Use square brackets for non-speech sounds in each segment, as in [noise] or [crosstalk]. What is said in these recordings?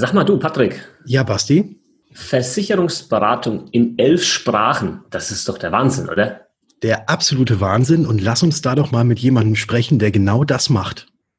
Sag mal du, Patrick. Ja, Basti. Versicherungsberatung in elf Sprachen, das ist doch der Wahnsinn, oder? Der absolute Wahnsinn und lass uns da doch mal mit jemandem sprechen, der genau das macht.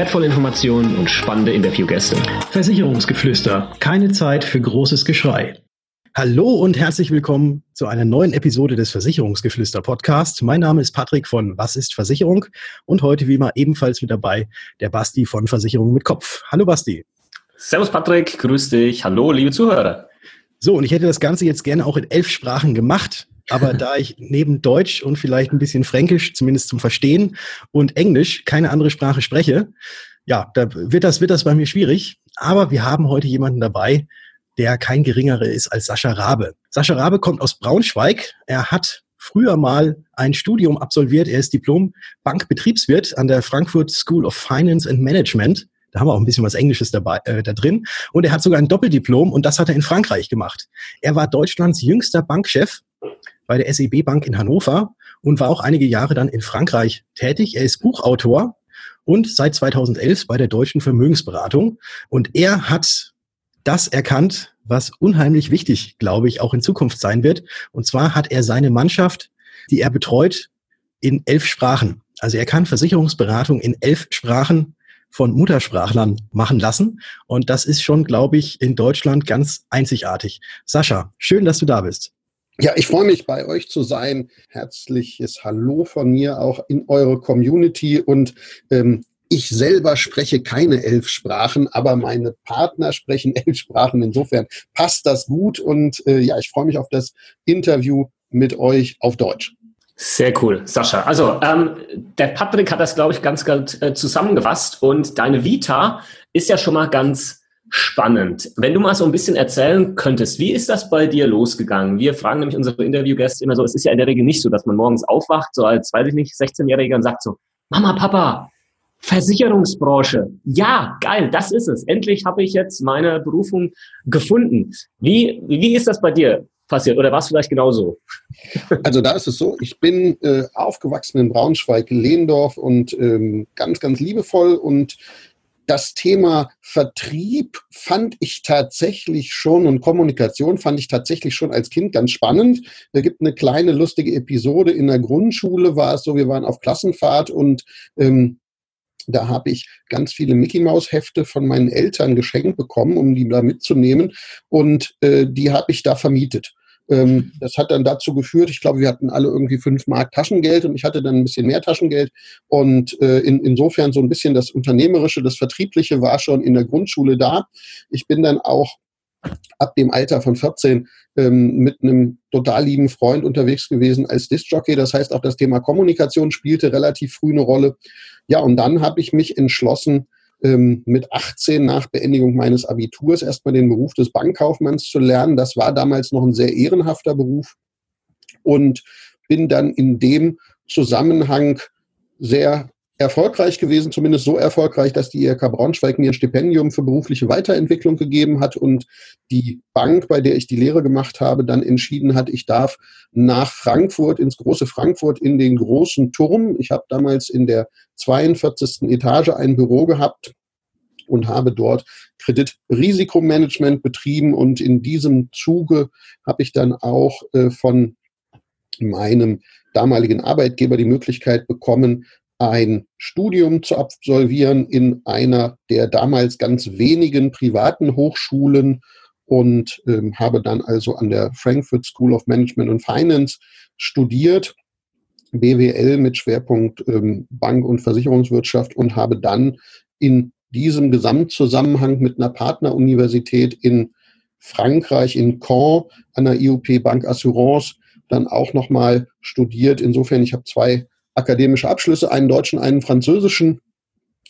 wertvolle Informationen und spannende Interviewgäste. Versicherungsgeflüster. Keine Zeit für großes Geschrei. Hallo und herzlich willkommen zu einer neuen Episode des Versicherungsgeflüster Podcast. Mein Name ist Patrick von Was ist Versicherung und heute wie immer ebenfalls mit dabei der Basti von Versicherung mit Kopf. Hallo Basti. Servus Patrick, grüß dich. Hallo liebe Zuhörer. So, und ich hätte das Ganze jetzt gerne auch in elf Sprachen gemacht. Aber da ich neben Deutsch und vielleicht ein bisschen Fränkisch, zumindest zum Verstehen, und Englisch keine andere Sprache spreche, ja, da wird das, wird das bei mir schwierig. Aber wir haben heute jemanden dabei, der kein geringerer ist als Sascha Rabe. Sascha Rabe kommt aus Braunschweig. Er hat früher mal ein Studium absolviert. Er ist Diplom-Bankbetriebswirt an der Frankfurt School of Finance and Management. Da haben wir auch ein bisschen was Englisches dabei, äh, da drin. Und er hat sogar ein Doppeldiplom und das hat er in Frankreich gemacht. Er war Deutschlands jüngster Bankchef bei der SEB Bank in Hannover und war auch einige Jahre dann in Frankreich tätig. Er ist Buchautor und seit 2011 bei der Deutschen Vermögensberatung. Und er hat das erkannt, was unheimlich wichtig, glaube ich, auch in Zukunft sein wird. Und zwar hat er seine Mannschaft, die er betreut, in elf Sprachen. Also er kann Versicherungsberatung in elf Sprachen von Muttersprachlern machen lassen. Und das ist schon, glaube ich, in Deutschland ganz einzigartig. Sascha, schön, dass du da bist. Ja, ich freue mich, bei euch zu sein. Herzliches Hallo von mir auch in eure Community. Und ähm, ich selber spreche keine elf Sprachen, aber meine Partner sprechen [laughs] elf Sprachen. Insofern passt das gut. Und äh, ja, ich freue mich auf das Interview mit euch auf Deutsch. Sehr cool, Sascha. Also ähm, der Patrick hat das, glaube ich, ganz gut äh, zusammengefasst und deine Vita ist ja schon mal ganz spannend. Wenn du mal so ein bisschen erzählen könntest, wie ist das bei dir losgegangen? Wir fragen nämlich unsere Interviewgäste immer so, es ist ja in der Regel nicht so, dass man morgens aufwacht, so als, weiß ich nicht, 16-Jähriger und sagt so, Mama, Papa, Versicherungsbranche. Ja, geil, das ist es. Endlich habe ich jetzt meine Berufung gefunden. Wie, wie ist das bei dir? passiert? Oder war es vielleicht genauso? [laughs] Also da ist es so, ich bin äh, aufgewachsen in Braunschweig, Lehndorf und ähm, ganz, ganz liebevoll und das Thema Vertrieb fand ich tatsächlich schon und Kommunikation fand ich tatsächlich schon als Kind ganz spannend. Da gibt eine kleine lustige Episode in der Grundschule, war es so, wir waren auf Klassenfahrt und ähm, da habe ich ganz viele Mickey Maus Hefte von meinen Eltern geschenkt bekommen, um die da mitzunehmen. Und äh, die habe ich da vermietet. Ähm, das hat dann dazu geführt, ich glaube, wir hatten alle irgendwie fünf Mark Taschengeld und ich hatte dann ein bisschen mehr Taschengeld. Und äh, in, insofern so ein bisschen das Unternehmerische, das Vertriebliche war schon in der Grundschule da. Ich bin dann auch ab dem Alter von 14 ähm, mit einem total lieben Freund unterwegs gewesen als Disc-Jockey. Das heißt, auch das Thema Kommunikation spielte relativ früh eine Rolle. Ja, und dann habe ich mich entschlossen, ähm, mit 18 nach Beendigung meines Abiturs erstmal den Beruf des Bankkaufmanns zu lernen. Das war damals noch ein sehr ehrenhafter Beruf und bin dann in dem Zusammenhang sehr erfolgreich gewesen, zumindest so erfolgreich, dass die IRK Braunschweig mir ein Stipendium für berufliche Weiterentwicklung gegeben hat und die Bank, bei der ich die Lehre gemacht habe, dann entschieden hat, ich darf nach Frankfurt, ins große Frankfurt, in den großen Turm. Ich habe damals in der 42. Etage ein Büro gehabt und habe dort Kreditrisikomanagement betrieben und in diesem Zuge habe ich dann auch äh, von meinem damaligen Arbeitgeber die Möglichkeit bekommen, ein Studium zu absolvieren in einer der damals ganz wenigen privaten Hochschulen und ähm, habe dann also an der Frankfurt School of Management and Finance studiert, BWL mit Schwerpunkt ähm, Bank- und Versicherungswirtschaft und habe dann in diesem Gesamtzusammenhang mit einer Partneruniversität in Frankreich, in Caen, an der IUP Bank Assurance, dann auch nochmal studiert. Insofern, ich habe zwei akademische Abschlüsse, einen deutschen, einen französischen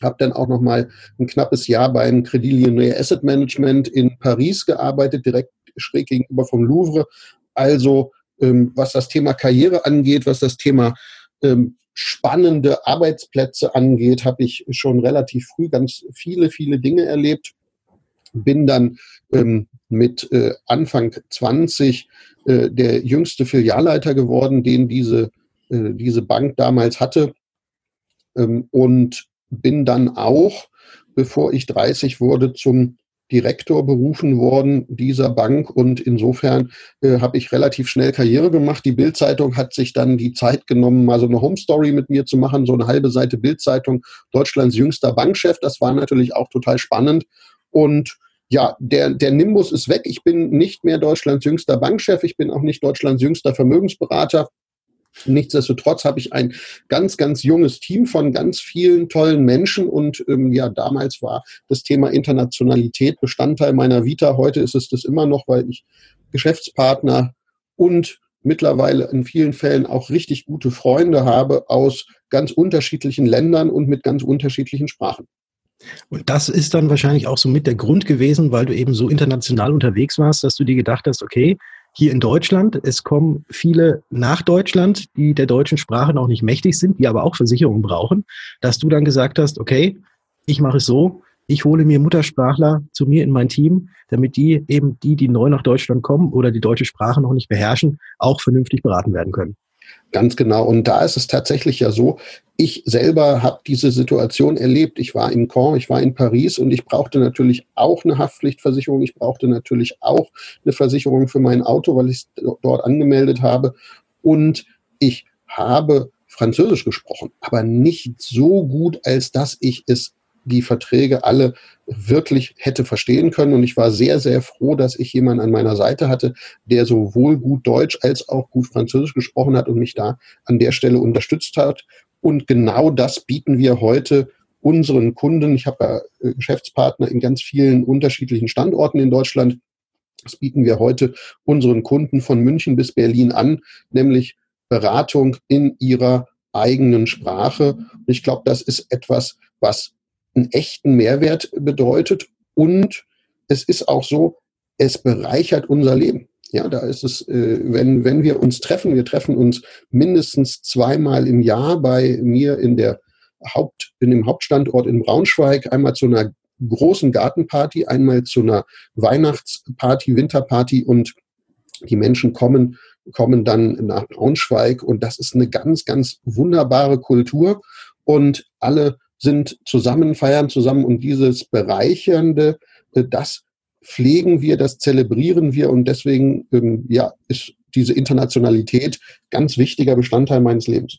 habe dann auch noch mal ein knappes Jahr beim Credit Lyonnais Asset Management in Paris gearbeitet, direkt schräg gegenüber vom Louvre. Also ähm, was das Thema Karriere angeht, was das Thema ähm, spannende Arbeitsplätze angeht, habe ich schon relativ früh ganz viele, viele Dinge erlebt. Bin dann ähm, mit äh, Anfang 20 äh, der jüngste Filialleiter geworden, den diese, äh, diese Bank damals hatte. Ähm, und bin dann auch, bevor ich 30 wurde, zum Direktor berufen worden dieser Bank und insofern äh, habe ich relativ schnell Karriere gemacht. Die Bildzeitung hat sich dann die Zeit genommen, mal so eine Home Story mit mir zu machen, so eine halbe Seite Bildzeitung, Deutschlands jüngster Bankchef. Das war natürlich auch total spannend und ja, der, der Nimbus ist weg. Ich bin nicht mehr Deutschlands jüngster Bankchef. Ich bin auch nicht Deutschlands jüngster Vermögensberater. Nichtsdestotrotz habe ich ein ganz, ganz junges Team von ganz vielen tollen Menschen und ähm, ja, damals war das Thema Internationalität Bestandteil meiner Vita. Heute ist es das immer noch, weil ich Geschäftspartner und mittlerweile in vielen Fällen auch richtig gute Freunde habe aus ganz unterschiedlichen Ländern und mit ganz unterschiedlichen Sprachen. Und das ist dann wahrscheinlich auch so mit der Grund gewesen, weil du eben so international unterwegs warst, dass du dir gedacht hast, okay, hier in Deutschland. Es kommen viele nach Deutschland, die der deutschen Sprache noch nicht mächtig sind, die aber auch Versicherungen brauchen, dass du dann gesagt hast, okay, ich mache es so, ich hole mir Muttersprachler zu mir in mein Team, damit die eben die, die neu nach Deutschland kommen oder die deutsche Sprache noch nicht beherrschen, auch vernünftig beraten werden können. Ganz genau. Und da ist es tatsächlich ja so, ich selber habe diese Situation erlebt. Ich war in Caen, ich war in Paris und ich brauchte natürlich auch eine Haftpflichtversicherung. Ich brauchte natürlich auch eine Versicherung für mein Auto, weil ich es dort angemeldet habe. Und ich habe Französisch gesprochen, aber nicht so gut, als dass ich es die Verträge alle wirklich hätte verstehen können. Und ich war sehr, sehr froh, dass ich jemanden an meiner Seite hatte, der sowohl gut Deutsch als auch gut Französisch gesprochen hat und mich da an der Stelle unterstützt hat. Und genau das bieten wir heute unseren Kunden. Ich habe ja äh, Geschäftspartner in ganz vielen unterschiedlichen Standorten in Deutschland. Das bieten wir heute unseren Kunden von München bis Berlin an, nämlich Beratung in ihrer eigenen Sprache. Und ich glaube, das ist etwas, was einen echten Mehrwert bedeutet und es ist auch so, es bereichert unser Leben. Ja, da ist es, äh, wenn, wenn wir uns treffen, wir treffen uns mindestens zweimal im Jahr bei mir in der Haupt, in dem Hauptstandort in Braunschweig, einmal zu einer großen Gartenparty, einmal zu einer Weihnachtsparty, Winterparty und die Menschen kommen, kommen dann nach Braunschweig und das ist eine ganz, ganz wunderbare Kultur und alle sind zusammen, feiern zusammen und dieses Bereichernde, äh, das pflegen wir, das zelebrieren wir und deswegen ähm, ja, ist diese Internationalität ganz wichtiger Bestandteil meines Lebens.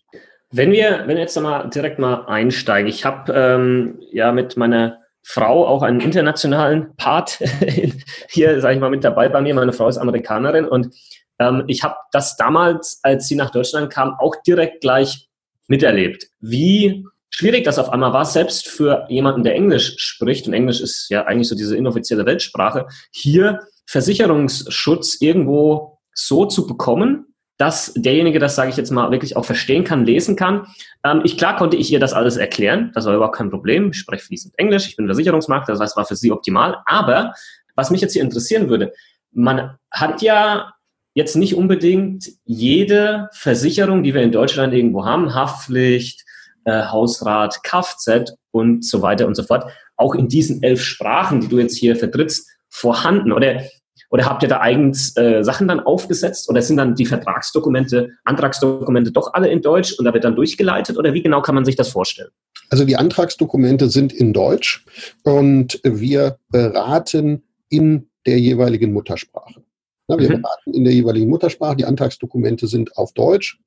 Wenn wir, wenn wir jetzt mal direkt mal einsteigen, ich habe ähm, ja mit meiner Frau auch einen internationalen Part [laughs] hier, sage ich mal, mit dabei bei mir. Meine Frau ist Amerikanerin und ähm, ich habe das damals, als sie nach Deutschland kam, auch direkt gleich miterlebt. Wie schwierig das auf einmal war, selbst für jemanden, der Englisch spricht, und Englisch ist ja eigentlich so diese inoffizielle Weltsprache, hier Versicherungsschutz irgendwo so zu bekommen, dass derjenige das, sage ich jetzt mal, wirklich auch verstehen kann, lesen kann. Ähm, ich, klar konnte ich ihr das alles erklären, das war überhaupt kein Problem. Ich spreche fließend Englisch, ich bin Versicherungsmakler, das heißt, war für sie optimal. Aber was mich jetzt hier interessieren würde, man hat ja jetzt nicht unbedingt jede Versicherung, die wir in Deutschland irgendwo haben, Haftpflicht, äh, Hausrat, Kfz und so weiter und so fort, auch in diesen elf Sprachen, die du jetzt hier vertrittst, vorhanden? Oder, oder habt ihr da eigens äh, Sachen dann aufgesetzt oder sind dann die Vertragsdokumente, Antragsdokumente doch alle in Deutsch und da wird dann durchgeleitet oder wie genau kann man sich das vorstellen? Also die Antragsdokumente sind in Deutsch und wir beraten in der jeweiligen Muttersprache. Wir mhm. beraten in der jeweiligen Muttersprache. Die Antragsdokumente sind auf Deutsch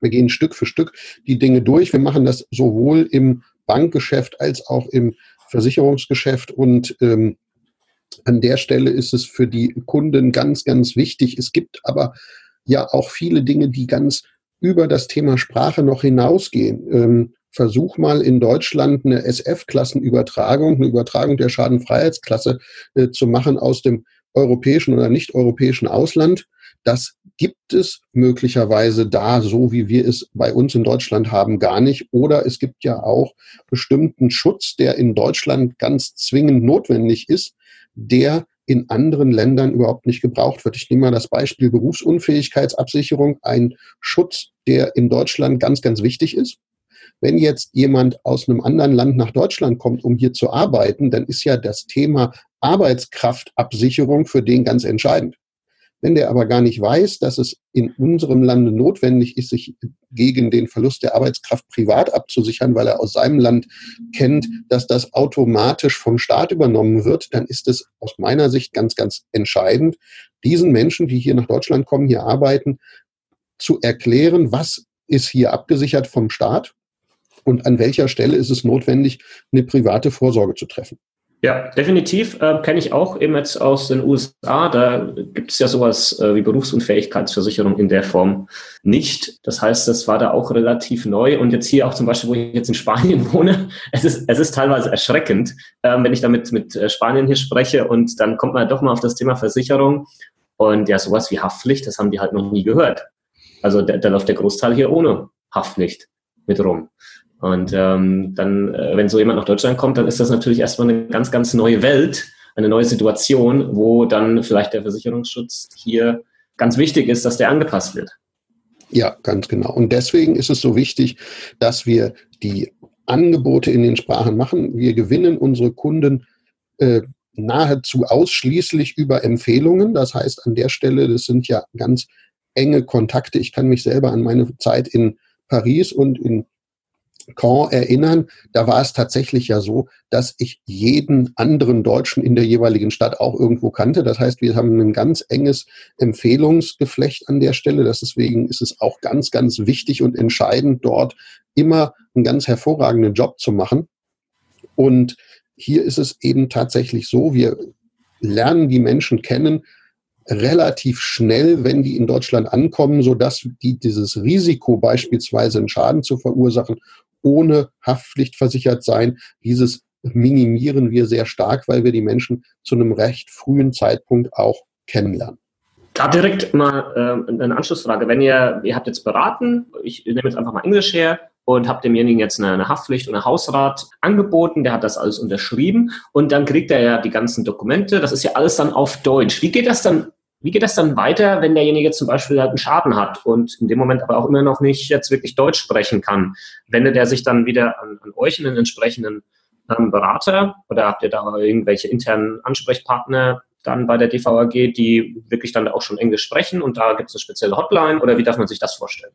wir gehen Stück für Stück die Dinge durch. Wir machen das sowohl im Bankgeschäft als auch im Versicherungsgeschäft. Und ähm, an der Stelle ist es für die Kunden ganz, ganz wichtig. Es gibt aber ja auch viele Dinge, die ganz über das Thema Sprache noch hinausgehen. Ähm, versuch mal in Deutschland eine SF-Klassenübertragung, eine Übertragung der Schadenfreiheitsklasse äh, zu machen aus dem europäischen oder nicht europäischen Ausland Das gibt es möglicherweise da, so wie wir es bei uns in Deutschland haben, gar nicht. Oder es gibt ja auch bestimmten Schutz, der in Deutschland ganz zwingend notwendig ist, der in anderen Ländern überhaupt nicht gebraucht wird. Ich nehme mal das Beispiel Berufsunfähigkeitsabsicherung, ein Schutz, der in Deutschland ganz, ganz wichtig ist. Wenn jetzt jemand aus einem anderen Land nach Deutschland kommt, um hier zu arbeiten, dann ist ja das Thema Arbeitskraftabsicherung für den ganz entscheidend. Wenn der aber gar nicht weiß, dass es in unserem Lande notwendig ist, sich gegen den Verlust der Arbeitskraft privat abzusichern, weil er aus seinem Land kennt, dass das automatisch vom Staat übernommen wird, dann ist es aus meiner Sicht ganz, ganz entscheidend, diesen Menschen, die hier nach Deutschland kommen, hier arbeiten, zu erklären, was ist hier abgesichert vom Staat und an welcher Stelle ist es notwendig, eine private Vorsorge zu treffen. Ja, definitiv äh, kenne ich auch eben jetzt aus den USA. Da gibt es ja sowas äh, wie Berufsunfähigkeitsversicherung in der Form nicht. Das heißt, das war da auch relativ neu. Und jetzt hier auch zum Beispiel, wo ich jetzt in Spanien [laughs] wohne, es ist, es ist teilweise erschreckend, äh, wenn ich damit mit äh, Spanien hier spreche und dann kommt man doch mal auf das Thema Versicherung. Und ja, sowas wie Haftpflicht, das haben die halt noch nie gehört. Also da, da läuft der Großteil hier ohne Haftpflicht mit rum. Und ähm, dann, äh, wenn so jemand nach Deutschland kommt, dann ist das natürlich erstmal eine ganz, ganz neue Welt, eine neue Situation, wo dann vielleicht der Versicherungsschutz hier ganz wichtig ist, dass der angepasst wird. Ja, ganz genau. Und deswegen ist es so wichtig, dass wir die Angebote in den Sprachen machen. Wir gewinnen unsere Kunden äh, nahezu ausschließlich über Empfehlungen. Das heißt, an der Stelle, das sind ja ganz enge Kontakte. Ich kann mich selber an meine Zeit in Paris und in Caen erinnern, da war es tatsächlich ja so, dass ich jeden anderen Deutschen in der jeweiligen Stadt auch irgendwo kannte. Das heißt, wir haben ein ganz enges Empfehlungsgeflecht an der Stelle. Deswegen ist es auch ganz, ganz wichtig und entscheidend, dort immer einen ganz hervorragenden Job zu machen. Und hier ist es eben tatsächlich so, wir lernen die Menschen kennen, relativ schnell, wenn die in Deutschland ankommen, so dass die dieses Risiko beispielsweise einen Schaden zu verursachen ohne Haftpflicht versichert sein. Dieses minimieren wir sehr stark, weil wir die Menschen zu einem recht frühen Zeitpunkt auch kennenlernen. Da direkt mal äh, eine Anschlussfrage. Wenn ihr, ihr habt jetzt beraten, ich nehme jetzt einfach mal Englisch her und habt demjenigen jetzt eine, eine Haftpflicht und einen Hausrat angeboten, der hat das alles unterschrieben und dann kriegt er ja die ganzen Dokumente. Das ist ja alles dann auf Deutsch. Wie geht das dann wie geht das dann weiter, wenn derjenige zum Beispiel halt einen Schaden hat und in dem Moment aber auch immer noch nicht jetzt wirklich Deutsch sprechen kann? Wendet er sich dann wieder an, an euch, einen entsprechenden ähm, Berater oder habt ihr da irgendwelche internen Ansprechpartner dann bei der DVAG, die wirklich dann auch schon Englisch sprechen und da gibt es eine spezielle Hotline oder wie darf man sich das vorstellen?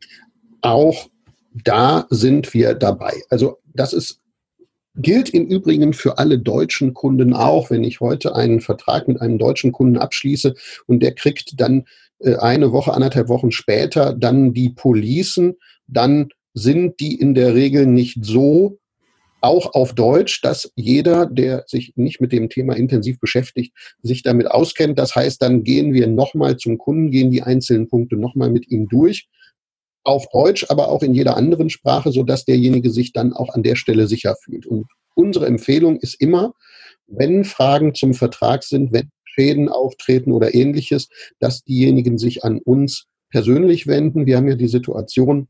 Auch da sind wir dabei. Also das ist Gilt im Übrigen für alle deutschen Kunden auch, wenn ich heute einen Vertrag mit einem deutschen Kunden abschließe und der kriegt dann äh, eine Woche, anderthalb Wochen später dann die Policen, dann sind die in der Regel nicht so auch auf Deutsch, dass jeder, der sich nicht mit dem Thema intensiv beschäftigt, sich damit auskennt. Das heißt, dann gehen wir nochmal zum Kunden, gehen die einzelnen Punkte nochmal mit ihm durch auf Deutsch, aber auch in jeder anderen Sprache, sodass derjenige sich dann auch an der Stelle sicher fühlt. Und unsere Empfehlung ist immer, wenn Fragen zum Vertrag sind, wenn Schäden auftreten oder ähnliches, dass diejenigen sich an uns persönlich wenden. Wir haben ja die Situation,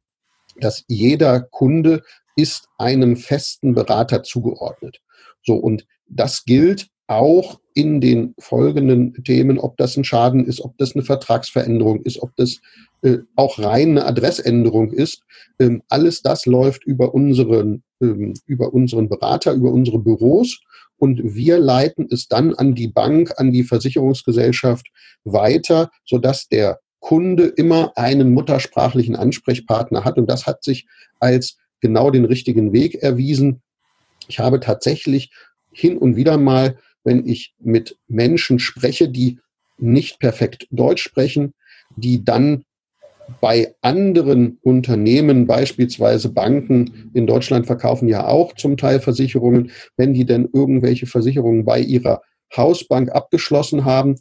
dass jeder Kunde ist einem festen Berater zugeordnet. So, und das gilt auch in den folgenden Themen, ob das ein Schaden ist, ob das eine Vertragsveränderung ist, ob das äh, auch rein eine Adressänderung ist. Ähm, alles das läuft über unseren, ähm, über unseren Berater, über unsere Büros und wir leiten es dann an die Bank, an die Versicherungsgesellschaft weiter, sodass der Kunde immer einen muttersprachlichen Ansprechpartner hat und das hat sich als genau den richtigen Weg erwiesen. Ich habe tatsächlich hin und wieder mal wenn ich mit Menschen spreche, die nicht perfekt Deutsch sprechen, die dann bei anderen Unternehmen, beispielsweise Banken in Deutschland verkaufen ja auch zum Teil Versicherungen, wenn die denn irgendwelche Versicherungen bei ihrer Hausbank abgeschlossen haben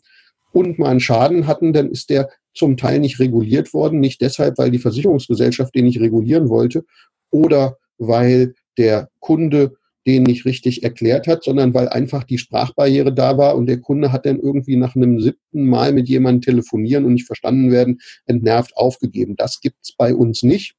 und mal einen Schaden hatten, dann ist der zum Teil nicht reguliert worden, nicht deshalb, weil die Versicherungsgesellschaft den nicht regulieren wollte oder weil der Kunde den nicht richtig erklärt hat, sondern weil einfach die Sprachbarriere da war und der Kunde hat dann irgendwie nach einem siebten Mal mit jemandem telefonieren und nicht verstanden werden, entnervt aufgegeben. Das gibt's bei uns nicht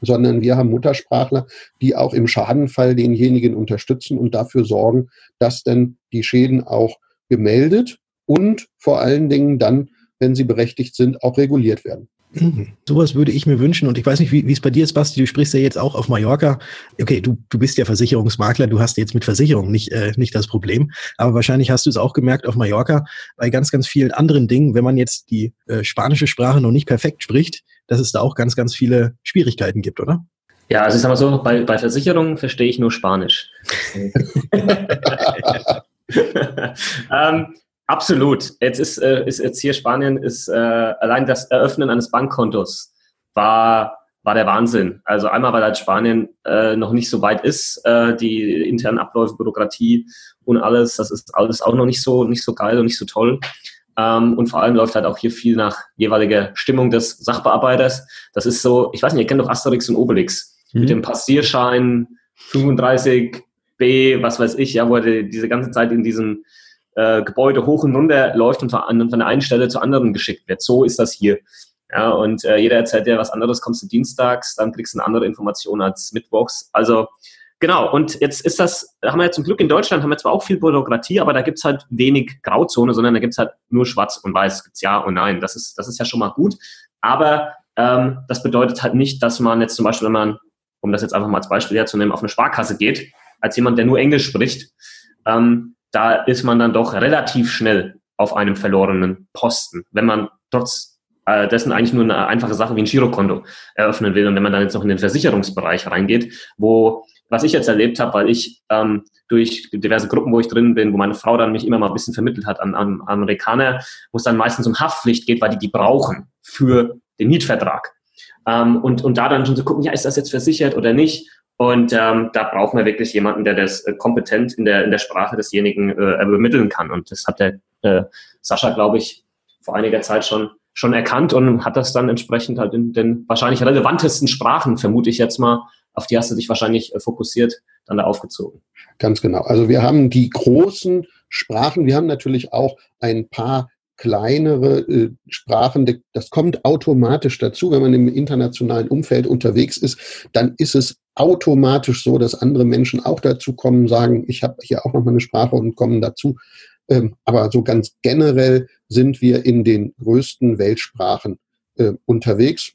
sondern wir haben Muttersprachler, die auch im Schadenfall denjenigen unterstützen und dafür sorgen, dass dann die Schäden auch gemeldet und vor allen Dingen dann, wenn sie berechtigt sind, auch reguliert werden. Mhm. Sowas würde ich mir wünschen. Und ich weiß nicht, wie, es bei dir ist, Basti. Du sprichst ja jetzt auch auf Mallorca. Okay, du, du bist ja Versicherungsmakler. Du hast jetzt mit Versicherung nicht, äh, nicht das Problem. Aber wahrscheinlich hast du es auch gemerkt auf Mallorca bei ganz, ganz vielen anderen Dingen. Wenn man jetzt die äh, spanische Sprache noch nicht perfekt spricht, dass es da auch ganz, ganz viele Schwierigkeiten gibt, oder? Ja, also ich sag mal so, bei, bei Versicherungen verstehe ich nur Spanisch. [laughs] [laughs] ähm, Absolut. Jetzt ist, äh, ist jetzt hier Spanien ist äh, allein das Eröffnen eines Bankkontos war war der Wahnsinn. Also einmal, weil halt Spanien äh, noch nicht so weit ist, äh, die internen Abläufe, Bürokratie und alles, das ist alles auch noch nicht so nicht so geil und nicht so toll. Ähm, und vor allem läuft halt auch hier viel nach jeweiliger Stimmung des Sachbearbeiters. Das ist so, ich weiß nicht, ihr kennt doch Asterix und Obelix mhm. mit dem Passierschein 35b, was weiß ich, ja, wo er diese ganze Zeit in diesem äh, Gebäude hoch und runter läuft und von, von der einen Stelle zur anderen geschickt wird. So ist das hier. Ja, und äh, jeder erzählt dir was anderes, kommst du dienstags, dann kriegst du eine andere Information als mittwochs. Also genau, und jetzt ist das, haben wir ja zum Glück in Deutschland, haben wir zwar auch viel Bürokratie, aber da gibt's halt wenig Grauzone, sondern da gibt's halt nur schwarz und weiß, gibt's ja und nein. Das ist, das ist ja schon mal gut. Aber ähm, das bedeutet halt nicht, dass man jetzt zum Beispiel, wenn man, um das jetzt einfach mal als Beispiel herzunehmen, auf eine Sparkasse geht, als jemand, der nur Englisch spricht, ähm, da ist man dann doch relativ schnell auf einem verlorenen Posten, wenn man trotz äh, dessen eigentlich nur eine einfache Sache wie ein Girokonto eröffnen will und wenn man dann jetzt noch in den Versicherungsbereich reingeht, wo was ich jetzt erlebt habe, weil ich ähm, durch diverse Gruppen, wo ich drin bin, wo meine Frau dann mich immer mal ein bisschen vermittelt hat an, an Amerikaner, wo es dann meistens um Haftpflicht geht, weil die die brauchen für den Mietvertrag. Ähm, und, und da dann schon zu gucken, ja, ist das jetzt versichert oder nicht? Und ähm, da brauchen wir wirklich jemanden, der das äh, kompetent in der, in der Sprache desjenigen äh, übermitteln kann. Und das hat der äh, Sascha, glaube ich, vor einiger Zeit schon, schon erkannt und hat das dann entsprechend halt in den wahrscheinlich relevantesten Sprachen, vermute ich jetzt mal, auf die hast du dich wahrscheinlich äh, fokussiert, dann da aufgezogen. Ganz genau. Also wir haben die großen Sprachen, wir haben natürlich auch ein paar kleinere äh, Sprachen, das kommt automatisch dazu, wenn man im internationalen Umfeld unterwegs ist, dann ist es automatisch so, dass andere Menschen auch dazu kommen, sagen, ich habe hier auch noch mal eine Sprache und kommen dazu. Ähm, aber so ganz generell sind wir in den größten Weltsprachen äh, unterwegs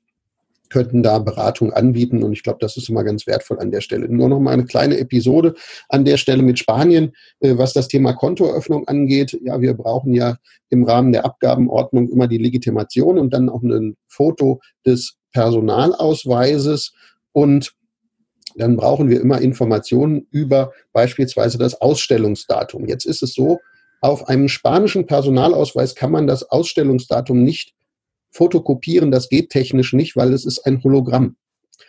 könnten da Beratung anbieten. Und ich glaube, das ist immer ganz wertvoll an der Stelle. Nur noch mal eine kleine Episode an der Stelle mit Spanien, äh, was das Thema Kontoeröffnung angeht. Ja, wir brauchen ja im Rahmen der Abgabenordnung immer die Legitimation und dann auch ein Foto des Personalausweises. Und dann brauchen wir immer Informationen über beispielsweise das Ausstellungsdatum. Jetzt ist es so, auf einem spanischen Personalausweis kann man das Ausstellungsdatum nicht fotokopieren, das geht technisch nicht, weil es ist ein Hologramm.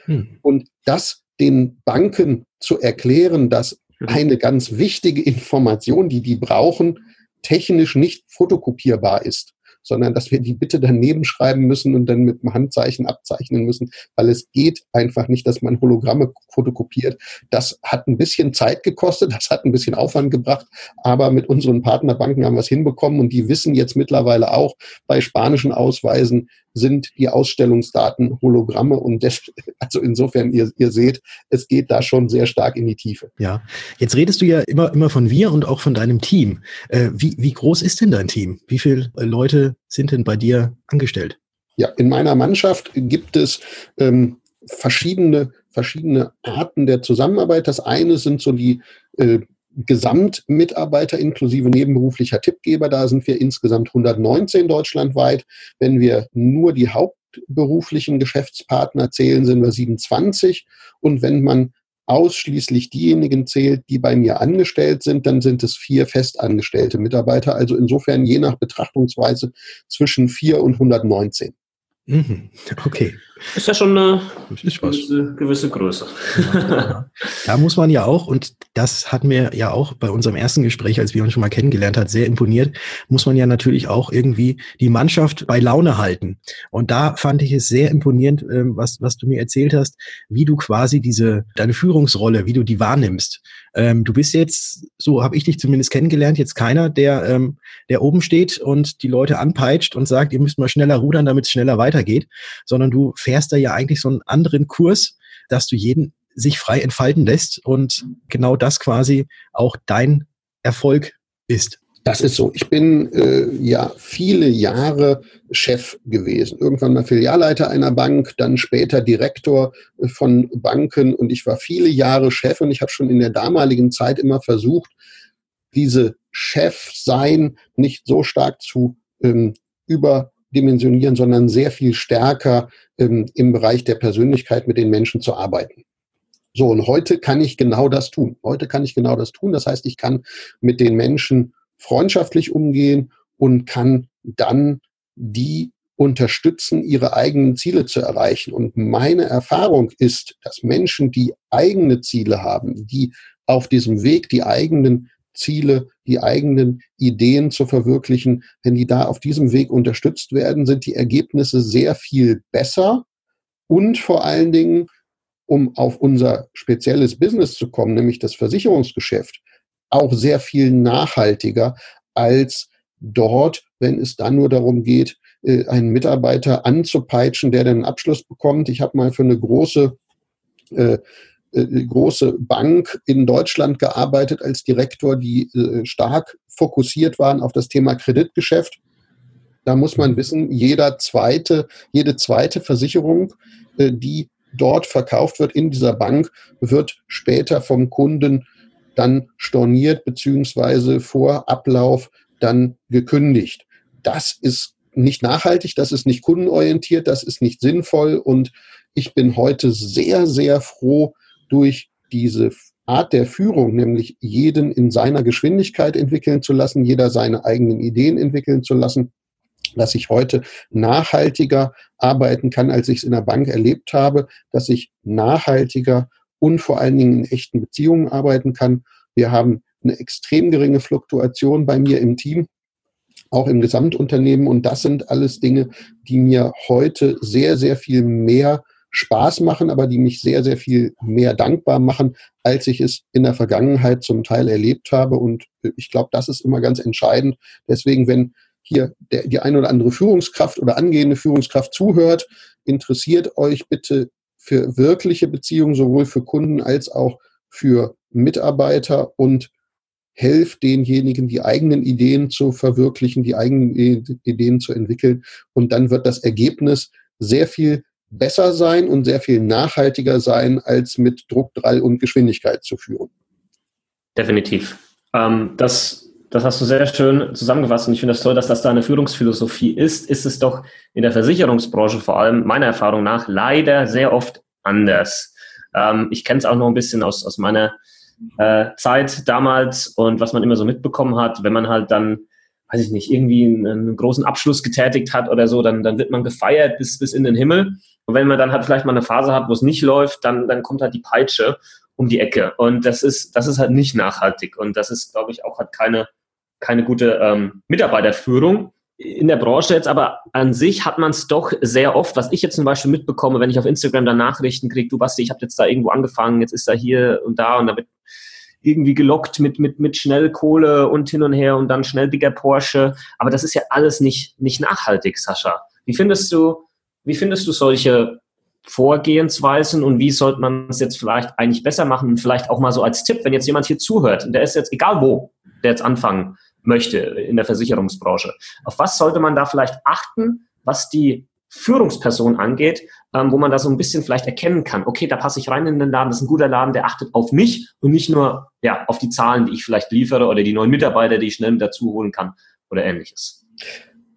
Hm. Und das den Banken zu erklären, dass eine ganz wichtige Information, die die brauchen, technisch nicht fotokopierbar ist, sondern dass wir die bitte daneben schreiben müssen und dann mit dem Handzeichen abzeichnen müssen, weil es geht einfach nicht, dass man Hologramme fotokopiert. Das hat ein bisschen Zeit gekostet, das hat ein bisschen Aufwand gebracht, aber mit unseren Partnerbanken haben wir es hinbekommen und die wissen jetzt mittlerweile auch bei spanischen Ausweisen, sind die Ausstellungsdaten Hologramme und das, also insofern ihr, ihr seht, es geht da schon sehr stark in die Tiefe. Ja, jetzt redest du ja immer immer von wir und auch von deinem Team. Äh, wie, wie groß ist denn dein Team? Wie viele Leute sind denn bei dir angestellt? Ja, in meiner Mannschaft gibt es ähm, verschiedene verschiedene Arten der Zusammenarbeit. Das eine sind so die äh, Gesamtmitarbeiter inklusive nebenberuflicher Tippgeber. Da sind wir insgesamt 119 deutschlandweit. Wenn wir nur die hauptberuflichen Geschäftspartner zählen, sind wir 27. Und wenn man ausschließlich diejenigen zählt, die bei mir angestellt sind, dann sind es vier festangestellte Mitarbeiter. Also insofern je nach Betrachtungsweise zwischen vier und 119. Mhm. Okay. Ist ja schon eine gewisse, gewisse, Größe. Ja, da muss man ja auch, und das hat mir ja auch bei unserem ersten Gespräch, als wir uns schon mal kennengelernt hat, sehr imponiert, muss man ja natürlich auch irgendwie die Mannschaft bei Laune halten. Und da fand ich es sehr imponierend, ähm, was, was du mir erzählt hast, wie du quasi diese, deine Führungsrolle, wie du die wahrnimmst. Ähm, du bist jetzt, so habe ich dich zumindest kennengelernt, jetzt keiner, der, ähm, der oben steht und die Leute anpeitscht und sagt, ihr müsst mal schneller rudern, damit es schneller weitergeht, sondern du fährst da ja eigentlich so einen anderen Kurs, dass du jeden sich frei entfalten lässt und genau das quasi auch dein Erfolg ist. Das ist so. Ich bin äh, ja viele Jahre Chef gewesen. Irgendwann mal Filialleiter einer Bank, dann später Direktor äh, von Banken und ich war viele Jahre Chef und ich habe schon in der damaligen Zeit immer versucht, diese Chef-Sein nicht so stark zu ähm, überdimensionieren, sondern sehr viel stärker ähm, im Bereich der Persönlichkeit mit den Menschen zu arbeiten. So, und heute kann ich genau das tun. Heute kann ich genau das tun. Das heißt, ich kann mit den Menschen freundschaftlich umgehen und kann dann die unterstützen, ihre eigenen Ziele zu erreichen. Und meine Erfahrung ist, dass Menschen, die eigene Ziele haben, die auf diesem Weg die eigenen Ziele, die eigenen Ideen zu verwirklichen, wenn die da auf diesem Weg unterstützt werden, sind die Ergebnisse sehr viel besser und vor allen Dingen, um auf unser spezielles Business zu kommen, nämlich das Versicherungsgeschäft, auch sehr viel nachhaltiger als dort, wenn es dann nur darum geht, äh, einen Mitarbeiter anzupeitschen, der den Abschluss bekommt. Ich habe mal für eine große äh, große Bank in Deutschland gearbeitet als Direktor, die äh, stark fokussiert waren auf das Thema Kreditgeschäft. Da muss man wissen, jeder zweite, jede zweite Versicherung, äh, die dort verkauft wird in dieser Bank, wird später vom Kunden dann storniert beziehungsweise vor Ablauf dann gekündigt. Das ist nicht nachhaltig, das ist nicht kundenorientiert, das ist nicht sinnvoll und ich bin heute sehr, sehr froh durch diese Art der Führung, nämlich jeden in seiner Geschwindigkeit entwickeln zu lassen, jeder seine eigenen Ideen entwickeln zu lassen, dass ich heute nachhaltiger arbeiten kann, als ich es in der Bank erlebt habe, dass ich nachhaltiger und vor allen Dingen in echten Beziehungen arbeiten kann. Wir haben eine extrem geringe Fluktuation bei mir im Team, auch im Gesamtunternehmen. Und das sind alles Dinge, die mir heute sehr, sehr viel mehr Spaß machen, aber die mich sehr, sehr viel mehr dankbar machen, als ich es in der Vergangenheit zum Teil erlebt habe. Und ich glaube, das ist immer ganz entscheidend. Deswegen, wenn hier der, die eine oder andere Führungskraft oder angehende Führungskraft zuhört, interessiert euch bitte für wirkliche Beziehungen, sowohl für Kunden als auch für Mitarbeiter und helft denjenigen, die eigenen Ideen zu verwirklichen, die eigenen Ideen zu entwickeln. Und dann wird das Ergebnis sehr viel besser sein und sehr viel nachhaltiger sein, als mit Druck, Drall und Geschwindigkeit zu führen. Definitiv. Ähm, das, das hast du sehr schön zusammengefasst und ich finde es das toll, dass das deine Führungsphilosophie ist. Ist es doch in der Versicherungsbranche vor allem meiner Erfahrung nach leider sehr oft anders. Ähm, ich kenne es auch noch ein bisschen aus, aus meiner äh, Zeit damals und was man immer so mitbekommen hat, wenn man halt dann, weiß ich nicht, irgendwie einen, einen, großen Abschluss getätigt hat oder so, dann, dann wird man gefeiert bis, bis in den Himmel. Und wenn man dann halt vielleicht mal eine Phase hat, wo es nicht läuft, dann, dann kommt halt die Peitsche um die Ecke. Und das ist, das ist halt nicht nachhaltig. Und das ist, glaube ich, auch halt keine, keine gute ähm, Mitarbeiterführung in der Branche jetzt, aber an sich hat man es doch sehr oft, was ich jetzt zum Beispiel mitbekomme, wenn ich auf Instagram dann Nachrichten kriege, du Basti, ich habe jetzt da irgendwo angefangen, jetzt ist er hier und da und da wird irgendwie gelockt mit, mit, mit Schnellkohle und hin und her und dann schnell dicker Porsche. Aber das ist ja alles nicht, nicht nachhaltig, Sascha. Wie findest du, wie findest du solche Vorgehensweisen und wie sollte man es jetzt vielleicht eigentlich besser machen? Vielleicht auch mal so als Tipp, wenn jetzt jemand hier zuhört, und der ist jetzt egal wo, der jetzt anfangen möchte in der Versicherungsbranche. Auf was sollte man da vielleicht achten, was die Führungsperson angeht, ähm, wo man da so ein bisschen vielleicht erkennen kann, okay, da passe ich rein in den Laden, das ist ein guter Laden, der achtet auf mich und nicht nur ja, auf die Zahlen, die ich vielleicht liefere oder die neuen Mitarbeiter, die ich schnell dazu holen kann oder ähnliches.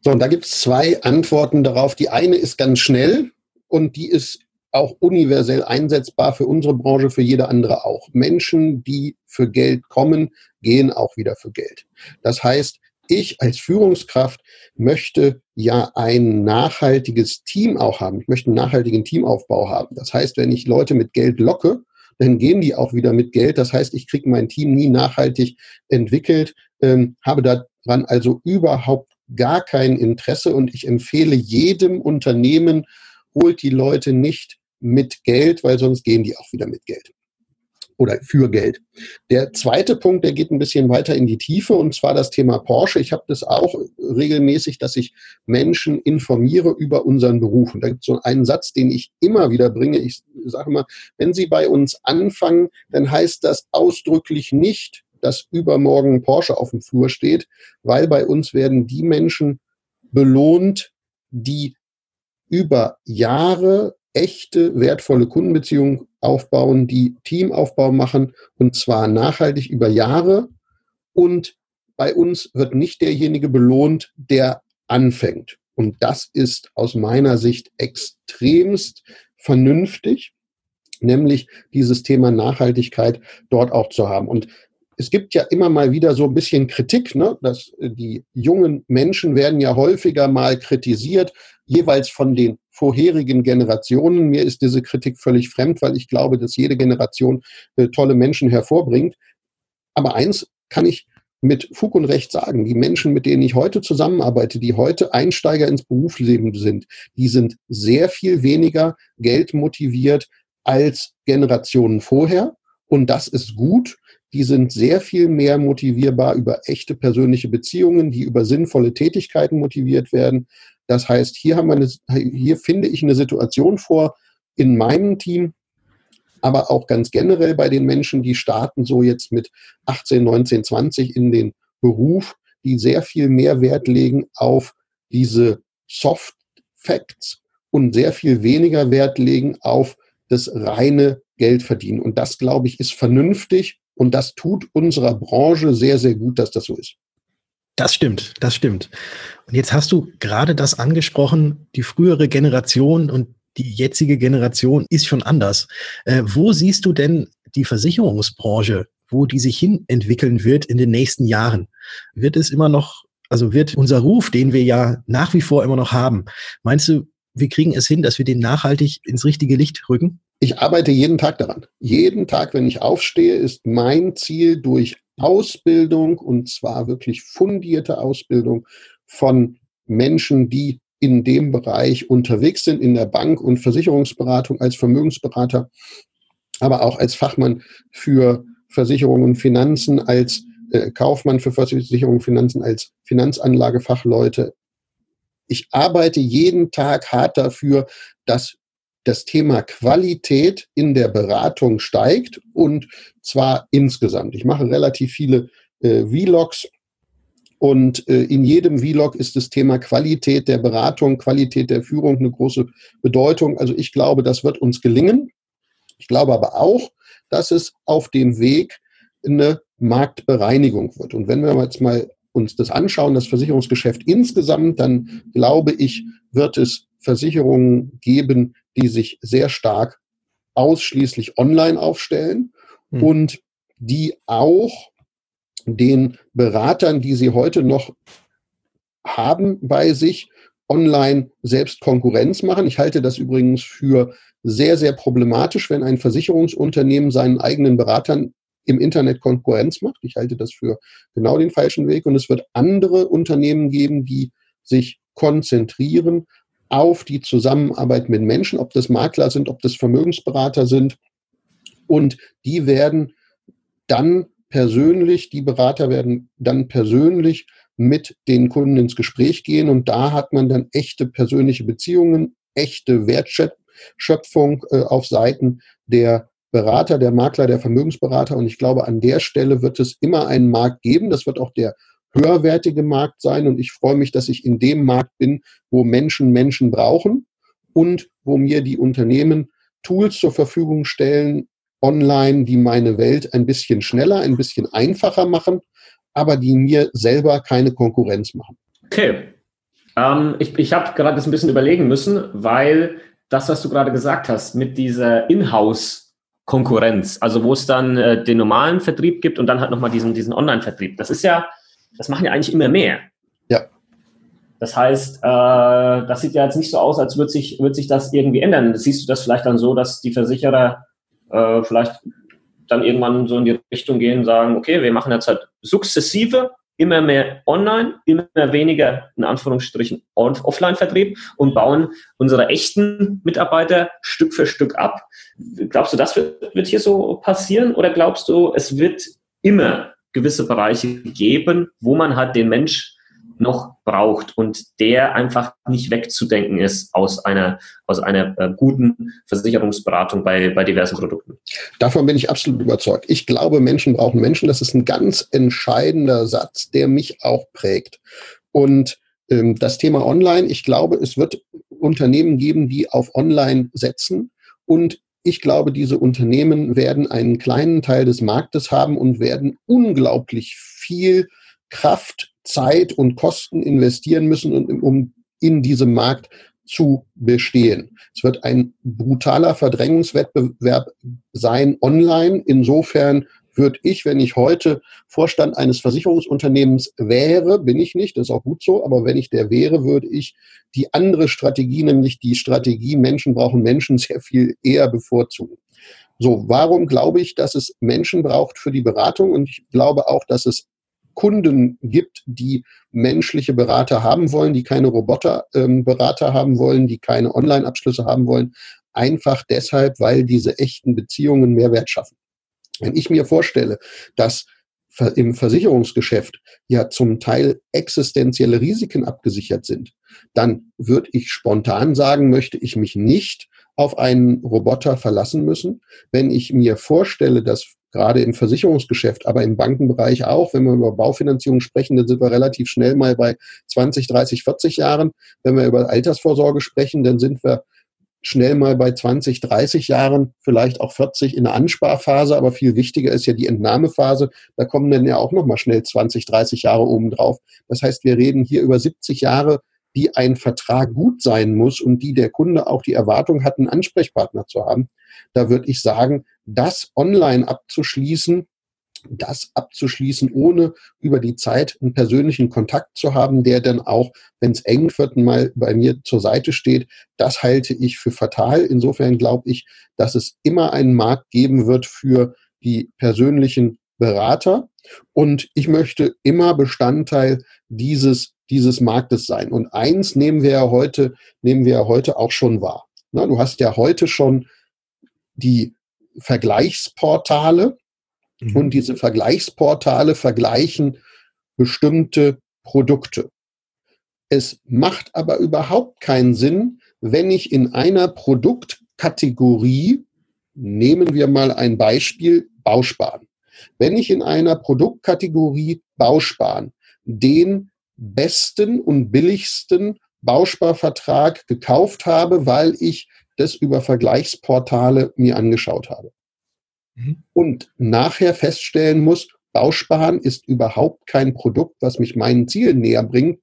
So, und da gibt es zwei Antworten darauf. Die eine ist ganz schnell und die ist auch universell einsetzbar für unsere Branche, für jede andere auch. Menschen, die für Geld kommen, gehen auch wieder für Geld. Das heißt, ich als Führungskraft möchte ja ein nachhaltiges Team auch haben. Ich möchte einen nachhaltigen Teamaufbau haben. Das heißt, wenn ich Leute mit Geld locke, dann gehen die auch wieder mit Geld. Das heißt, ich kriege mein Team nie nachhaltig entwickelt, ähm, habe daran also überhaupt gar kein Interesse und ich empfehle jedem Unternehmen, holt die Leute nicht mit Geld, weil sonst gehen die auch wieder mit Geld oder für Geld. Der zweite Punkt, der geht ein bisschen weiter in die Tiefe und zwar das Thema Porsche. Ich habe das auch regelmäßig, dass ich Menschen informiere über unseren Beruf. Und da gibt es so einen Satz, den ich immer wieder bringe. Ich sage mal, wenn Sie bei uns anfangen, dann heißt das ausdrücklich nicht, dass übermorgen Porsche auf dem Flur steht, weil bei uns werden die Menschen belohnt, die über Jahre echte, wertvolle Kundenbeziehungen aufbauen, die Teamaufbau machen und zwar nachhaltig über Jahre. Und bei uns wird nicht derjenige belohnt, der anfängt. Und das ist aus meiner Sicht extremst vernünftig, nämlich dieses Thema Nachhaltigkeit dort auch zu haben. Und es gibt ja immer mal wieder so ein bisschen Kritik, ne? dass die jungen Menschen werden ja häufiger mal kritisiert, jeweils von den vorherigen Generationen. Mir ist diese Kritik völlig fremd, weil ich glaube, dass jede Generation äh, tolle Menschen hervorbringt. Aber eins kann ich mit Fug und Recht sagen, die Menschen, mit denen ich heute zusammenarbeite, die heute Einsteiger ins Berufsleben sind, die sind sehr viel weniger geldmotiviert als Generationen vorher. Und das ist gut. Die sind sehr viel mehr motivierbar über echte persönliche Beziehungen, die über sinnvolle Tätigkeiten motiviert werden. Das heißt, hier haben wir eine, hier finde ich eine Situation vor in meinem Team, aber auch ganz generell bei den Menschen, die starten so jetzt mit 18, 19, 20 in den Beruf, die sehr viel mehr Wert legen auf diese Soft Facts und sehr viel weniger Wert legen auf das reine Geldverdienen. Und das, glaube ich, ist vernünftig und das tut unserer Branche sehr, sehr gut, dass das so ist. Das stimmt, das stimmt. Und jetzt hast du gerade das angesprochen, die frühere Generation und die jetzige Generation ist schon anders. Äh, wo siehst du denn die Versicherungsbranche, wo die sich hin entwickeln wird in den nächsten Jahren? Wird es immer noch, also wird unser Ruf, den wir ja nach wie vor immer noch haben, meinst du, wir kriegen es hin, dass wir den nachhaltig ins richtige Licht rücken? Ich arbeite jeden Tag daran. Jeden Tag, wenn ich aufstehe, ist mein Ziel durch Ausbildung und zwar wirklich fundierte Ausbildung von Menschen, die in dem Bereich unterwegs sind, in der Bank- und Versicherungsberatung als Vermögensberater, aber auch als Fachmann für Versicherungen und Finanzen, als äh, Kaufmann für Versicherungen und Finanzen, als Finanzanlagefachleute. Ich arbeite jeden Tag hart dafür, dass das Thema Qualität in der Beratung steigt und zwar insgesamt. Ich mache relativ viele äh, Vlogs und äh, in jedem Vlog ist das Thema Qualität der Beratung, Qualität der Führung eine große Bedeutung. Also ich glaube, das wird uns gelingen. Ich glaube aber auch, dass es auf dem Weg eine Marktbereinigung wird. Und wenn wir jetzt mal uns das anschauen, das Versicherungsgeschäft insgesamt, dann glaube ich, wird es Versicherungen geben, die sich sehr stark ausschließlich online aufstellen hm. und die auch den Beratern, die sie heute noch haben bei sich, online selbst Konkurrenz machen. Ich halte das übrigens für sehr, sehr problematisch, wenn ein Versicherungsunternehmen seinen eigenen Beratern im Internet Konkurrenz macht. Ich halte das für genau den falschen Weg. Und es wird andere Unternehmen geben, die sich konzentrieren auf die Zusammenarbeit mit Menschen, ob das Makler sind, ob das Vermögensberater sind. Und die werden dann persönlich, die Berater werden dann persönlich mit den Kunden ins Gespräch gehen und da hat man dann echte persönliche Beziehungen, echte Wertschöpfung äh, auf Seiten der Berater, der Makler, der Vermögensberater und ich glaube, an der Stelle wird es immer einen Markt geben. Das wird auch der höherwertige Markt sein und ich freue mich, dass ich in dem Markt bin, wo Menschen Menschen brauchen und wo mir die Unternehmen Tools zur Verfügung stellen, online, die meine Welt ein bisschen schneller, ein bisschen einfacher machen, aber die mir selber keine Konkurrenz machen. Okay. Ähm, ich ich habe gerade das ein bisschen überlegen müssen, weil das, was du gerade gesagt hast, mit dieser Inhouse-Konkurrenz, also wo es dann äh, den normalen Vertrieb gibt und dann halt nochmal diesen, diesen Online-Vertrieb, das ist ja das machen ja eigentlich immer mehr. Ja. Das heißt, äh, das sieht ja jetzt nicht so aus, als würde sich, wird sich das irgendwie ändern. Siehst du das vielleicht dann so, dass die Versicherer äh, vielleicht dann irgendwann so in die Richtung gehen und sagen, okay, wir machen jetzt halt sukzessive immer mehr online, immer weniger in Anführungsstrichen Offline-Vertrieb und bauen unsere echten Mitarbeiter Stück für Stück ab. Glaubst du, das wird, wird hier so passieren oder glaubst du, es wird immer gewisse Bereiche geben, wo man halt den Mensch noch braucht und der einfach nicht wegzudenken ist aus einer, aus einer äh, guten Versicherungsberatung bei, bei diversen Produkten. Davon bin ich absolut überzeugt. Ich glaube, Menschen brauchen Menschen. Das ist ein ganz entscheidender Satz, der mich auch prägt. Und ähm, das Thema Online, ich glaube, es wird Unternehmen geben, die auf Online setzen. Und ich glaube, diese Unternehmen werden einen kleinen Teil des Marktes haben und werden unglaublich viel Kraft Zeit und Kosten investieren müssen, um in diesem Markt zu bestehen. Es wird ein brutaler Verdrängungswettbewerb sein online. Insofern würde ich, wenn ich heute Vorstand eines Versicherungsunternehmens wäre, bin ich nicht, das ist auch gut so, aber wenn ich der wäre, würde ich die andere Strategie, nämlich die Strategie Menschen brauchen Menschen, [laughs] sehr viel eher bevorzugen. So, warum glaube ich, dass es Menschen braucht für die Beratung? Und ich glaube auch, dass es Kunden gibt, die menschliche Berater haben wollen, die keine Roboterberater ähm, haben wollen, die keine Online-Abschlüsse haben wollen. Einfach deshalb, weil diese echten Beziehungen Mehrwert schaffen. Wenn ich mir vorstelle, dass im Versicherungsgeschäft ja zum Teil existenzielle Risiken abgesichert sind, dann würde ich spontan sagen, möchte ich mich nicht auf einen Roboter verlassen müssen. Wenn ich mir vorstelle, dass gerade im Versicherungsgeschäft, aber im Bankenbereich auch. Wenn wir über Baufinanzierung sprechen, dann sind wir relativ schnell mal bei 20, 30, 40 Jahren. Wenn wir über Altersvorsorge sprechen, dann sind wir schnell mal bei 20, 30 Jahren, vielleicht auch 40 in der Ansparphase, aber viel wichtiger ist ja die Entnahmephase. Da kommen dann ja auch noch mal schnell 20, 30 Jahre obendrauf. Das heißt, wir reden hier über 70 Jahre, die ein Vertrag gut sein muss und die der Kunde auch die Erwartung hat, einen Ansprechpartner zu haben. Da würde ich sagen, das online abzuschließen, das abzuschließen, ohne über die Zeit einen persönlichen Kontakt zu haben, der dann auch, wenn es eng wird, mal bei mir zur Seite steht, das halte ich für fatal. Insofern glaube ich, dass es immer einen Markt geben wird für die persönlichen Berater. Und ich möchte immer Bestandteil dieses, dieses Marktes sein. Und eins nehmen wir ja heute, nehmen wir ja heute auch schon wahr. Na, du hast ja heute schon die Vergleichsportale mhm. und diese Vergleichsportale vergleichen bestimmte Produkte. Es macht aber überhaupt keinen Sinn, wenn ich in einer Produktkategorie, nehmen wir mal ein Beispiel, Bausparen. Wenn ich in einer Produktkategorie Bausparen den besten und billigsten Bausparvertrag gekauft habe, weil ich das über Vergleichsportale mir angeschaut habe. Mhm. Und nachher feststellen muss, Bausparen ist überhaupt kein Produkt, was mich meinen Zielen näher bringt.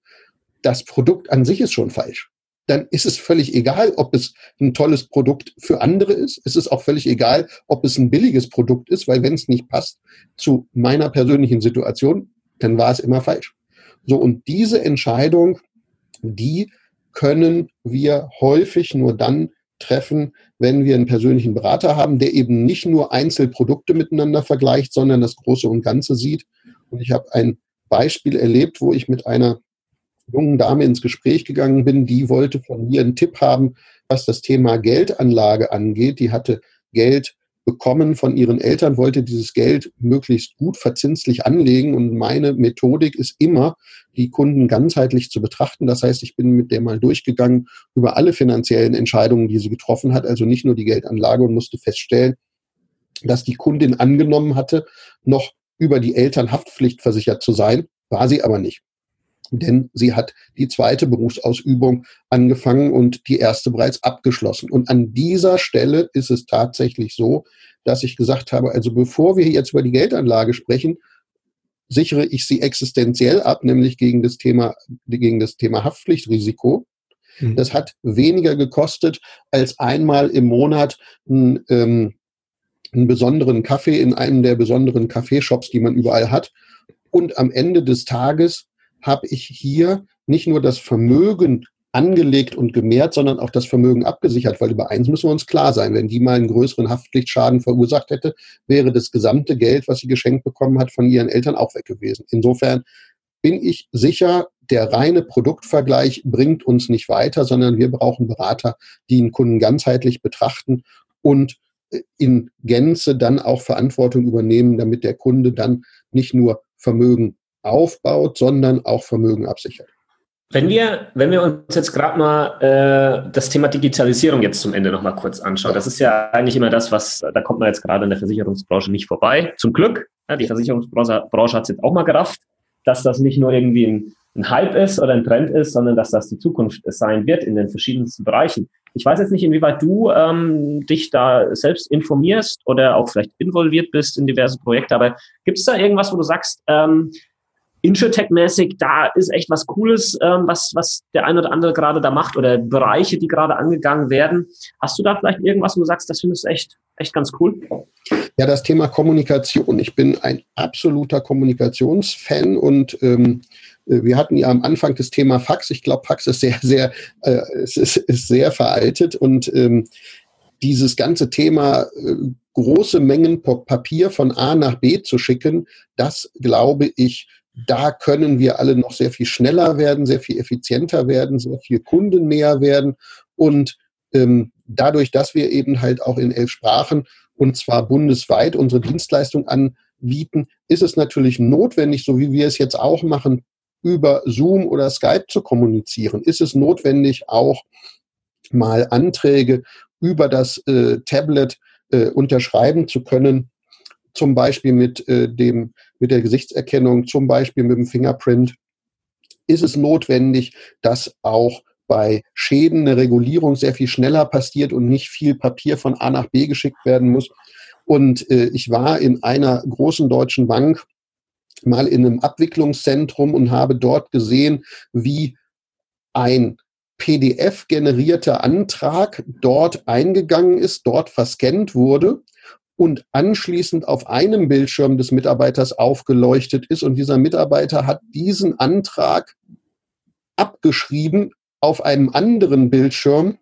Das Produkt an sich ist schon falsch. Dann ist es völlig egal, ob es ein tolles Produkt für andere ist. Es ist auch völlig egal, ob es ein billiges Produkt ist, weil wenn es nicht passt zu meiner persönlichen Situation, dann war es immer falsch. So, und diese Entscheidung, die können wir häufig nur dann treffen, wenn wir einen persönlichen Berater haben, der eben nicht nur Einzelprodukte miteinander vergleicht, sondern das Große und Ganze sieht. Und ich habe ein Beispiel erlebt, wo ich mit einer jungen Dame ins Gespräch gegangen bin, die wollte von mir einen Tipp haben, was das Thema Geldanlage angeht. Die hatte Geld bekommen von ihren Eltern, wollte dieses Geld möglichst gut verzinslich anlegen. Und meine Methodik ist immer, die Kunden ganzheitlich zu betrachten. Das heißt, ich bin mit der mal durchgegangen über alle finanziellen Entscheidungen, die sie getroffen hat, also nicht nur die Geldanlage und musste feststellen, dass die Kundin angenommen hatte, noch über die Eltern Haftpflicht versichert zu sein, war sie aber nicht denn sie hat die zweite Berufsausübung angefangen und die erste bereits abgeschlossen. Und an dieser Stelle ist es tatsächlich so, dass ich gesagt habe, also bevor wir jetzt über die Geldanlage sprechen, sichere ich sie existenziell ab, nämlich gegen das Thema, gegen das Thema Haftpflichtrisiko. Mhm. Das hat weniger gekostet, als einmal im Monat ein, ähm, einen besonderen Kaffee in einem der besonderen Kaffeeshops, die man überall hat, Und am Ende des Tages habe ich hier nicht nur das Vermögen angelegt und gemehrt, sondern auch das Vermögen abgesichert, weil über eins müssen wir uns klar sein. Wenn die mal einen größeren Haftpflichtschaden verursacht hätte, wäre das gesamte Geld, was sie geschenkt bekommen hat, von ihren Eltern auch weg gewesen. Insofern bin ich sicher, der reine Produktvergleich bringt uns nicht weiter, sondern wir brauchen Berater, die den Kunden ganzheitlich betrachten und äh, in Gänze dann auch Verantwortung übernehmen, damit der Kunde dann nicht nur Vermögen aufbaut, sondern auch Vermögen absichert. Wenn wir, wenn wir uns jetzt gerade mal äh, das Thema Digitalisierung jetzt zum Ende noch mal kurz anschauen, das ist ja eigentlich immer das, was, da kommt man jetzt gerade in der Versicherungsbranche nicht vorbei. Zum Glück, ja, die Versicherungsbranche Branche hat es jetzt auch mal gerafft, dass das nicht nur irgendwie ein, ein Hype ist oder ein Trend ist, sondern dass das die Zukunft sein wird in den verschiedensten Bereichen. Ich weiß jetzt nicht, inwieweit du ähm, dich da selbst informierst oder auch vielleicht involviert bist in diverse Projekte, aber gibt es da irgendwas, wo du sagst, ähm, Insurtech-mäßig, da ist echt was Cooles, ähm, was, was der ein oder andere gerade da macht oder Bereiche, die gerade angegangen werden. Hast du da vielleicht irgendwas, wo du sagst, das findest du echt, echt ganz cool? Ja, das Thema Kommunikation. Ich bin ein absoluter Kommunikationsfan und ähm, wir hatten ja am Anfang das Thema Fax. Ich glaube, Fax ist sehr, sehr, äh, es ist, ist sehr veraltet und ähm, dieses ganze Thema äh, große Mengen Papier von A nach B zu schicken, das glaube ich da können wir alle noch sehr viel schneller werden, sehr viel effizienter werden, sehr viel kundennäher werden. Und ähm, dadurch, dass wir eben halt auch in elf Sprachen und zwar bundesweit unsere Dienstleistung anbieten, ist es natürlich notwendig, so wie wir es jetzt auch machen, über Zoom oder Skype zu kommunizieren. Ist es notwendig, auch mal Anträge über das äh, Tablet äh, unterschreiben zu können, zum Beispiel mit äh, dem mit der Gesichtserkennung, zum Beispiel mit dem Fingerprint, ist es notwendig, dass auch bei Schäden eine Regulierung sehr viel schneller passiert und nicht viel Papier von A nach B geschickt werden muss. Und äh, ich war in einer großen deutschen Bank mal in einem Abwicklungszentrum und habe dort gesehen, wie ein PDF-generierter Antrag dort eingegangen ist, dort verscannt wurde und anschließend auf einem Bildschirm des Mitarbeiters aufgeleuchtet ist. Und dieser Mitarbeiter hat diesen Antrag abgeschrieben auf einem anderen Bildschirm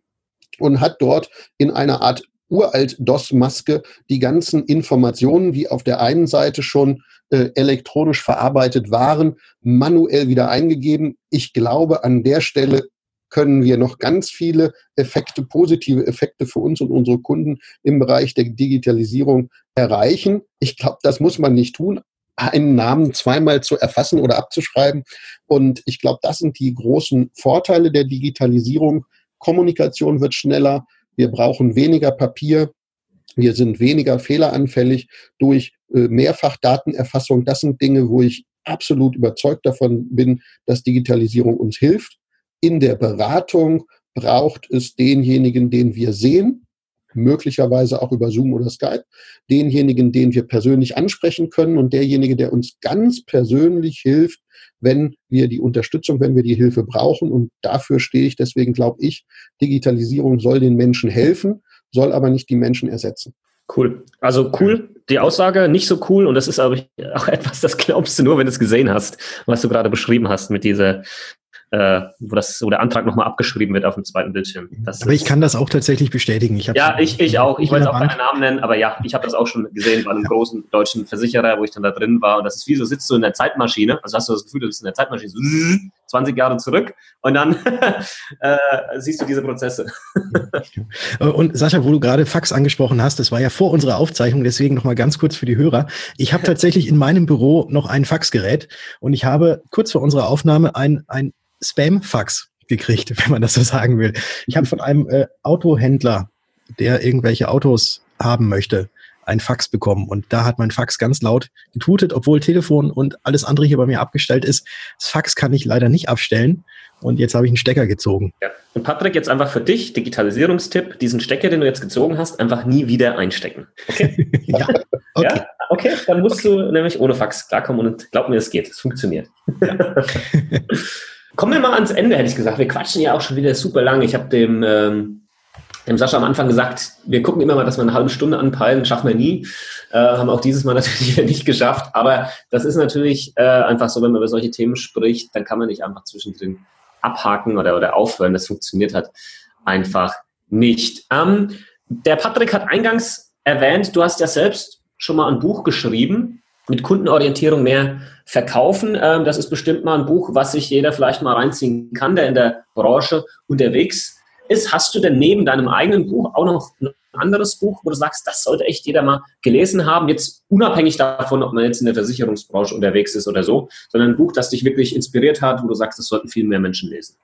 und hat dort in einer Art uralt DOS-Maske die ganzen Informationen, die auf der einen Seite schon äh, elektronisch verarbeitet waren, manuell wieder eingegeben. Ich glaube, an der Stelle können wir noch ganz viele Effekte, positive Effekte für uns und unsere Kunden im Bereich der Digitalisierung erreichen. Ich glaube, das muss man nicht tun, einen Namen zweimal zu erfassen oder abzuschreiben. Und ich glaube, das sind die großen Vorteile der Digitalisierung. Kommunikation wird schneller. Wir brauchen weniger Papier. Wir sind weniger fehleranfällig durch äh, Mehrfachdatenerfassung. Das sind Dinge, wo ich absolut überzeugt davon bin, dass Digitalisierung uns hilft. In der Beratung braucht es denjenigen, den wir sehen, möglicherweise auch über Zoom oder Skype, denjenigen, den wir persönlich ansprechen können und derjenige, der uns ganz persönlich hilft, wenn wir die Unterstützung, wenn wir die Hilfe brauchen. Und dafür stehe ich. Deswegen glaube ich, Digitalisierung soll den Menschen helfen, soll aber nicht die Menschen ersetzen. Cool. Also cool, die Aussage, nicht so cool. Und das ist aber auch [laughs] etwas, das glaubst du nur, wenn du es gesehen hast, was du gerade beschrieben hast mit dieser äh, wo, das, wo der Antrag nochmal abgeschrieben wird auf dem zweiten Bildschirm. Das aber ich kann das auch tatsächlich bestätigen. Ich ja, ich, ich auch. Ich wollte auch keinen Namen nennen, aber ja, ich habe das auch schon gesehen bei einem großen deutschen Versicherer, wo ich dann da drin war. Und das ist wie so, sitzt du in der Zeitmaschine, also hast du das Gefühl, du bist in der Zeitmaschine, so 20 Jahre zurück und dann [laughs] äh, siehst du diese Prozesse. und Sascha, wo du gerade Fax angesprochen hast, das war ja vor unserer Aufzeichnung, deswegen nochmal ganz kurz für die Hörer. Ich habe [laughs] tatsächlich in meinem Büro noch ein Faxgerät und ich habe kurz vor unserer Aufnahme ein, ein Spam-Fax gekriegt, [laughs] wenn man das so sagen will. Ich habe von einem äh, Autohändler, der irgendwelche Autos haben möchte, ein Fax bekommen. Und da hat mein Fax ganz laut getutet, obwohl Telefon und alles andere hier bei mir abgestellt ist. Das Fax kann ich leider nicht abstellen. Und jetzt habe ich einen Stecker gezogen. Ja. Und Patrick, jetzt einfach für dich, Digitalisierungstipp, diesen Stecker, den du jetzt gezogen hast, einfach nie wieder einstecken. Okay? [laughs] ja. Okay. ja. Okay, dann musst okay. du nämlich ohne Fax klarkommen und glaub mir, es geht. Es funktioniert. Ja. [laughs] Kommen wir mal ans Ende, hätte ich gesagt. Wir quatschen ja auch schon wieder super lang. Ich habe dem ähm, dem Sascha am Anfang gesagt, wir gucken immer mal, dass wir eine halbe Stunde anpeilen, schaffen wir nie. Äh, haben auch dieses Mal [laughs] natürlich nicht geschafft. Aber das ist natürlich äh, einfach so, wenn man über solche Themen spricht, dann kann man nicht einfach zwischendrin abhaken oder, oder aufhören. Das funktioniert halt einfach nicht. Ähm, der Patrick hat eingangs erwähnt, du hast ja selbst schon mal ein Buch geschrieben mit Kundenorientierung mehr verkaufen. Ähm, das ist bestimmt mal ein Buch, was sich jeder vielleicht mal reinziehen kann, der in der Branche unterwegs ist. Hast du denn neben deinem eigenen Buch auch noch ein anderes Buch, wo du sagst, das sollte echt jeder mal gelesen haben, jetzt unabhängig davon, ob man jetzt in der Versicherungsbranche unterwegs ist oder so, sondern ein Buch, das dich wirklich inspiriert hat, wo du sagst, das sollten viel mehr Menschen lesen?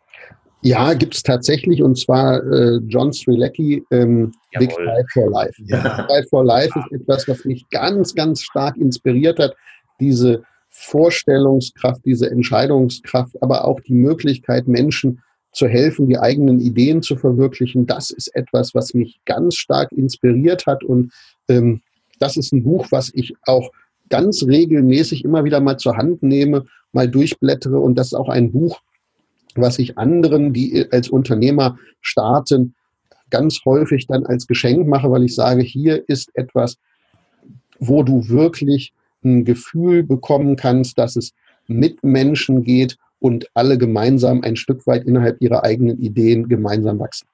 Ja, gibt es tatsächlich und zwar äh, John Strilecki, ähm, Big Five for Life. Ja. Big Five for Life ist etwas, was mich ganz, ganz stark inspiriert hat. Diese Vorstellungskraft, diese Entscheidungskraft, aber auch die Möglichkeit, Menschen zu helfen, die eigenen Ideen zu verwirklichen. Das ist etwas, was mich ganz stark inspiriert hat und ähm, das ist ein Buch, was ich auch ganz regelmäßig immer wieder mal zur Hand nehme, mal durchblättere und das ist auch ein Buch, was ich anderen, die als Unternehmer starten, ganz häufig dann als Geschenk mache, weil ich sage, hier ist etwas, wo du wirklich ein Gefühl bekommen kannst, dass es mit Menschen geht und alle gemeinsam ein Stück weit innerhalb ihrer eigenen Ideen gemeinsam wachsen.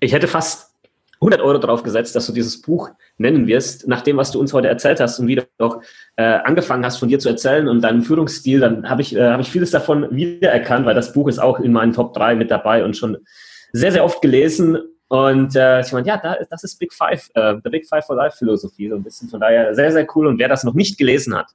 Ich hätte fast 100 Euro drauf gesetzt, dass du dieses Buch nennen wirst. Nach dem, was du uns heute erzählt hast und wie du auch äh, angefangen hast, von dir zu erzählen und deinem Führungsstil, dann habe ich, äh, hab ich vieles davon wiedererkannt, weil das Buch ist auch in meinen Top 3 mit dabei und schon sehr, sehr oft gelesen. Und äh, ich meine, ja, da, das ist Big Five, äh, The Big Five for Life Philosophie, so ein bisschen. Von daher sehr, sehr cool. Und wer das noch nicht gelesen hat,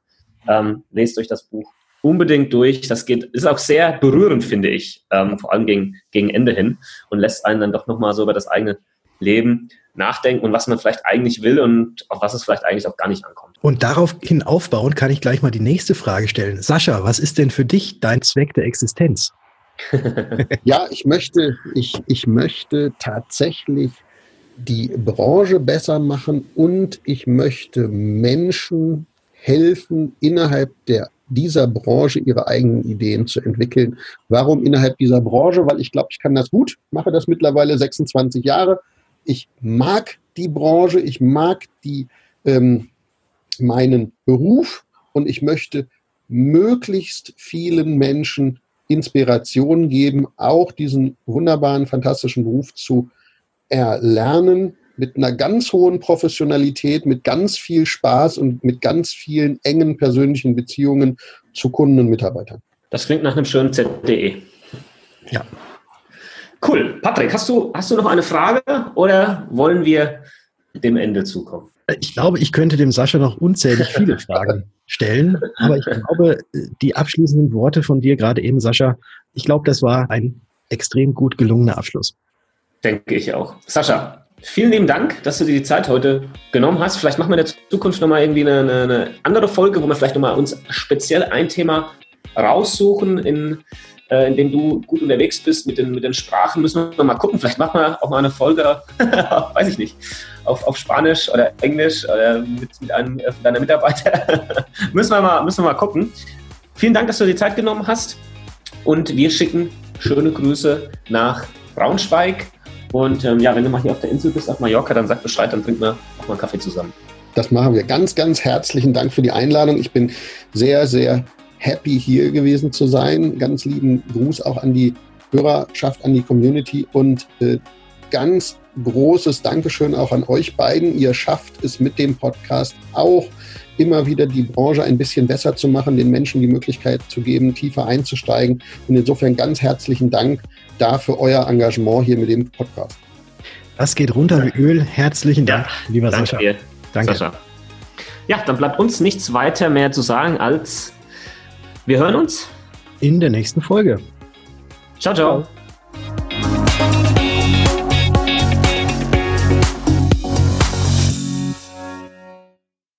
ähm, lest euch das Buch unbedingt durch. Das geht, ist auch sehr berührend, finde ich, ähm, vor allem gegen, gegen Ende hin und lässt einen dann doch nochmal so über das eigene Leben nachdenken und was man vielleicht eigentlich will und auf was es vielleicht eigentlich auch gar nicht ankommt. Und daraufhin aufbauen kann ich gleich mal die nächste Frage stellen. Sascha, was ist denn für dich dein Zweck der Existenz? [laughs] ja, ich möchte, ich, ich möchte tatsächlich die Branche besser machen und ich möchte Menschen helfen, innerhalb der dieser Branche ihre eigenen Ideen zu entwickeln. Warum innerhalb dieser Branche? Weil ich glaube, ich kann das gut, mache das mittlerweile 26 Jahre. Ich mag die Branche, ich mag die, ähm, meinen Beruf und ich möchte möglichst vielen Menschen Inspiration geben, auch diesen wunderbaren, fantastischen Beruf zu erlernen, mit einer ganz hohen Professionalität, mit ganz viel Spaß und mit ganz vielen engen persönlichen Beziehungen zu Kunden und Mitarbeitern. Das klingt nach einem schönen ZDE. Ja. Cool. Patrick, hast du, hast du noch eine Frage oder wollen wir dem Ende zukommen? Ich glaube, ich könnte dem Sascha noch unzählig viele [laughs] Fragen stellen, aber ich glaube, die abschließenden Worte von dir gerade eben, Sascha, ich glaube, das war ein extrem gut gelungener Abschluss. Denke ich auch. Sascha, Vielen lieben Dank, dass du dir die Zeit heute genommen hast. Vielleicht machen wir in der Zukunft nochmal irgendwie eine, eine, andere Folge, wo wir vielleicht nochmal uns speziell ein Thema raussuchen, in, äh, in dem du gut unterwegs bist mit den, mit den Sprachen. Müssen wir mal gucken. Vielleicht machen wir auch mal eine Folge, [laughs] weiß ich nicht, auf, auf Spanisch oder Englisch oder mit, mit einem äh, deiner Mitarbeiter. [laughs] müssen, wir mal, müssen wir mal gucken. Vielen Dank, dass du dir die Zeit genommen hast. Und wir schicken schöne Grüße nach Braunschweig und ähm, ja, wenn du mal hier auf der Insel bist, auf Mallorca, dann sag Bescheid, dann trinken wir auch mal einen Kaffee zusammen. Das machen wir. Ganz, ganz herzlichen Dank für die Einladung. Ich bin sehr, sehr happy, hier gewesen zu sein. Ganz lieben Gruß auch an die Hörerschaft, an die Community und äh, ganz großes Dankeschön auch an euch beiden. Ihr schafft es mit dem Podcast auch immer wieder die Branche ein bisschen besser zu machen, den Menschen die Möglichkeit zu geben, tiefer einzusteigen. Und insofern ganz herzlichen Dank dafür euer Engagement hier mit dem Podcast. Das geht runter wie Öl. Herzlichen Dank, ja, lieber danke Sascha. Dir, danke. Sascha. Ja, dann bleibt uns nichts weiter mehr zu sagen als wir hören uns in der nächsten Folge. ciao. ciao. ciao.